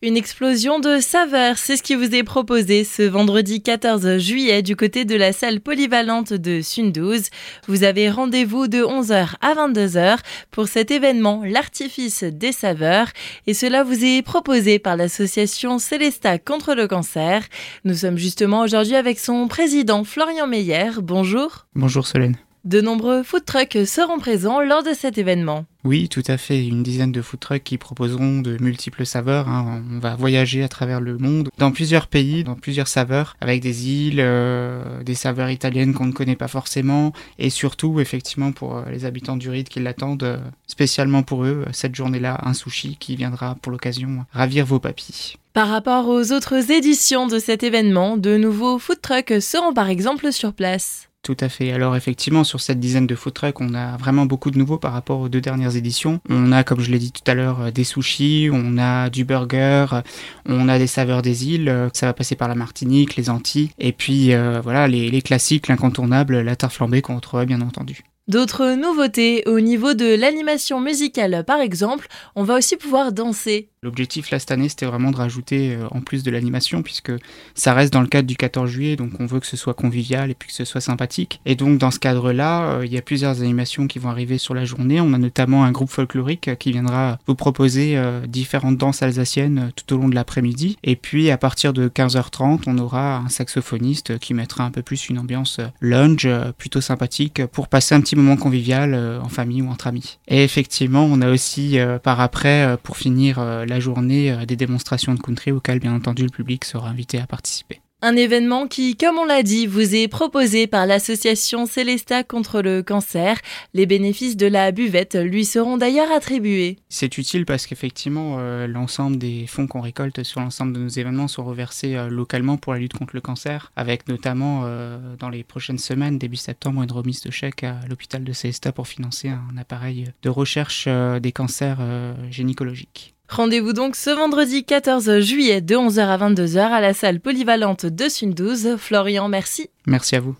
Une explosion de saveurs, c'est ce qui vous est proposé ce vendredi 14 juillet du côté de la salle polyvalente de Sundouz. Vous avez rendez-vous de 11h à 22h pour cet événement L'artifice des saveurs et cela vous est proposé par l'association Célesta contre le cancer. Nous sommes justement aujourd'hui avec son président Florian Meyer. Bonjour. Bonjour Solène. De nombreux food trucks seront présents lors de cet événement. Oui, tout à fait. Une dizaine de food trucks qui proposeront de multiples saveurs. Hein. On va voyager à travers le monde, dans plusieurs pays, dans plusieurs saveurs, avec des îles, euh, des saveurs italiennes qu'on ne connaît pas forcément, et surtout, effectivement, pour euh, les habitants du Ride qui l'attendent, euh, spécialement pour eux, cette journée-là, un sushi qui viendra pour l'occasion ravir vos papilles. Par rapport aux autres éditions de cet événement, de nouveaux food trucks seront par exemple sur place. Tout à fait. Alors effectivement, sur cette dizaine de food trucks, on a vraiment beaucoup de nouveaux par rapport aux deux dernières éditions. On a, comme je l'ai dit tout à l'heure, euh, des sushis, on a du burger, on a des saveurs des îles. Ça va passer par la Martinique, les Antilles, et puis euh, voilà les, classiques, l'incontournable, la tarte flambée qu'on retrouve bien entendu. D'autres nouveautés au niveau de l'animation musicale par exemple, on va aussi pouvoir danser. L'objectif là cette année c'était vraiment de rajouter euh, en plus de l'animation puisque ça reste dans le cadre du 14 juillet donc on veut que ce soit convivial et puis que ce soit sympathique. Et donc dans ce cadre là euh, il y a plusieurs animations qui vont arriver sur la journée. On a notamment un groupe folklorique qui viendra vous proposer euh, différentes danses alsaciennes tout au long de l'après-midi. Et puis à partir de 15h30 on aura un saxophoniste qui mettra un peu plus une ambiance lounge plutôt sympathique pour passer un petit moment convivial euh, en famille ou entre amis. Et effectivement, on a aussi euh, par après, euh, pour finir la journée, des démonstrations de country auxquelles bien entendu le public sera invité à participer. Un événement qui, comme on l'a dit, vous est proposé par l'association Célesta contre le cancer. Les bénéfices de la buvette lui seront d'ailleurs attribués. C'est utile parce qu'effectivement, euh, l'ensemble des fonds qu'on récolte sur l'ensemble de nos événements sont reversés euh, localement pour la lutte contre le cancer, avec notamment euh, dans les prochaines semaines, début septembre, une remise de chèque à l'hôpital de Célesta pour financer un appareil de recherche des cancers gynécologiques. Rendez-vous donc ce vendredi 14 juillet de 11h à 22h à la salle polyvalente de Sundouz. Florian, merci. Merci à vous.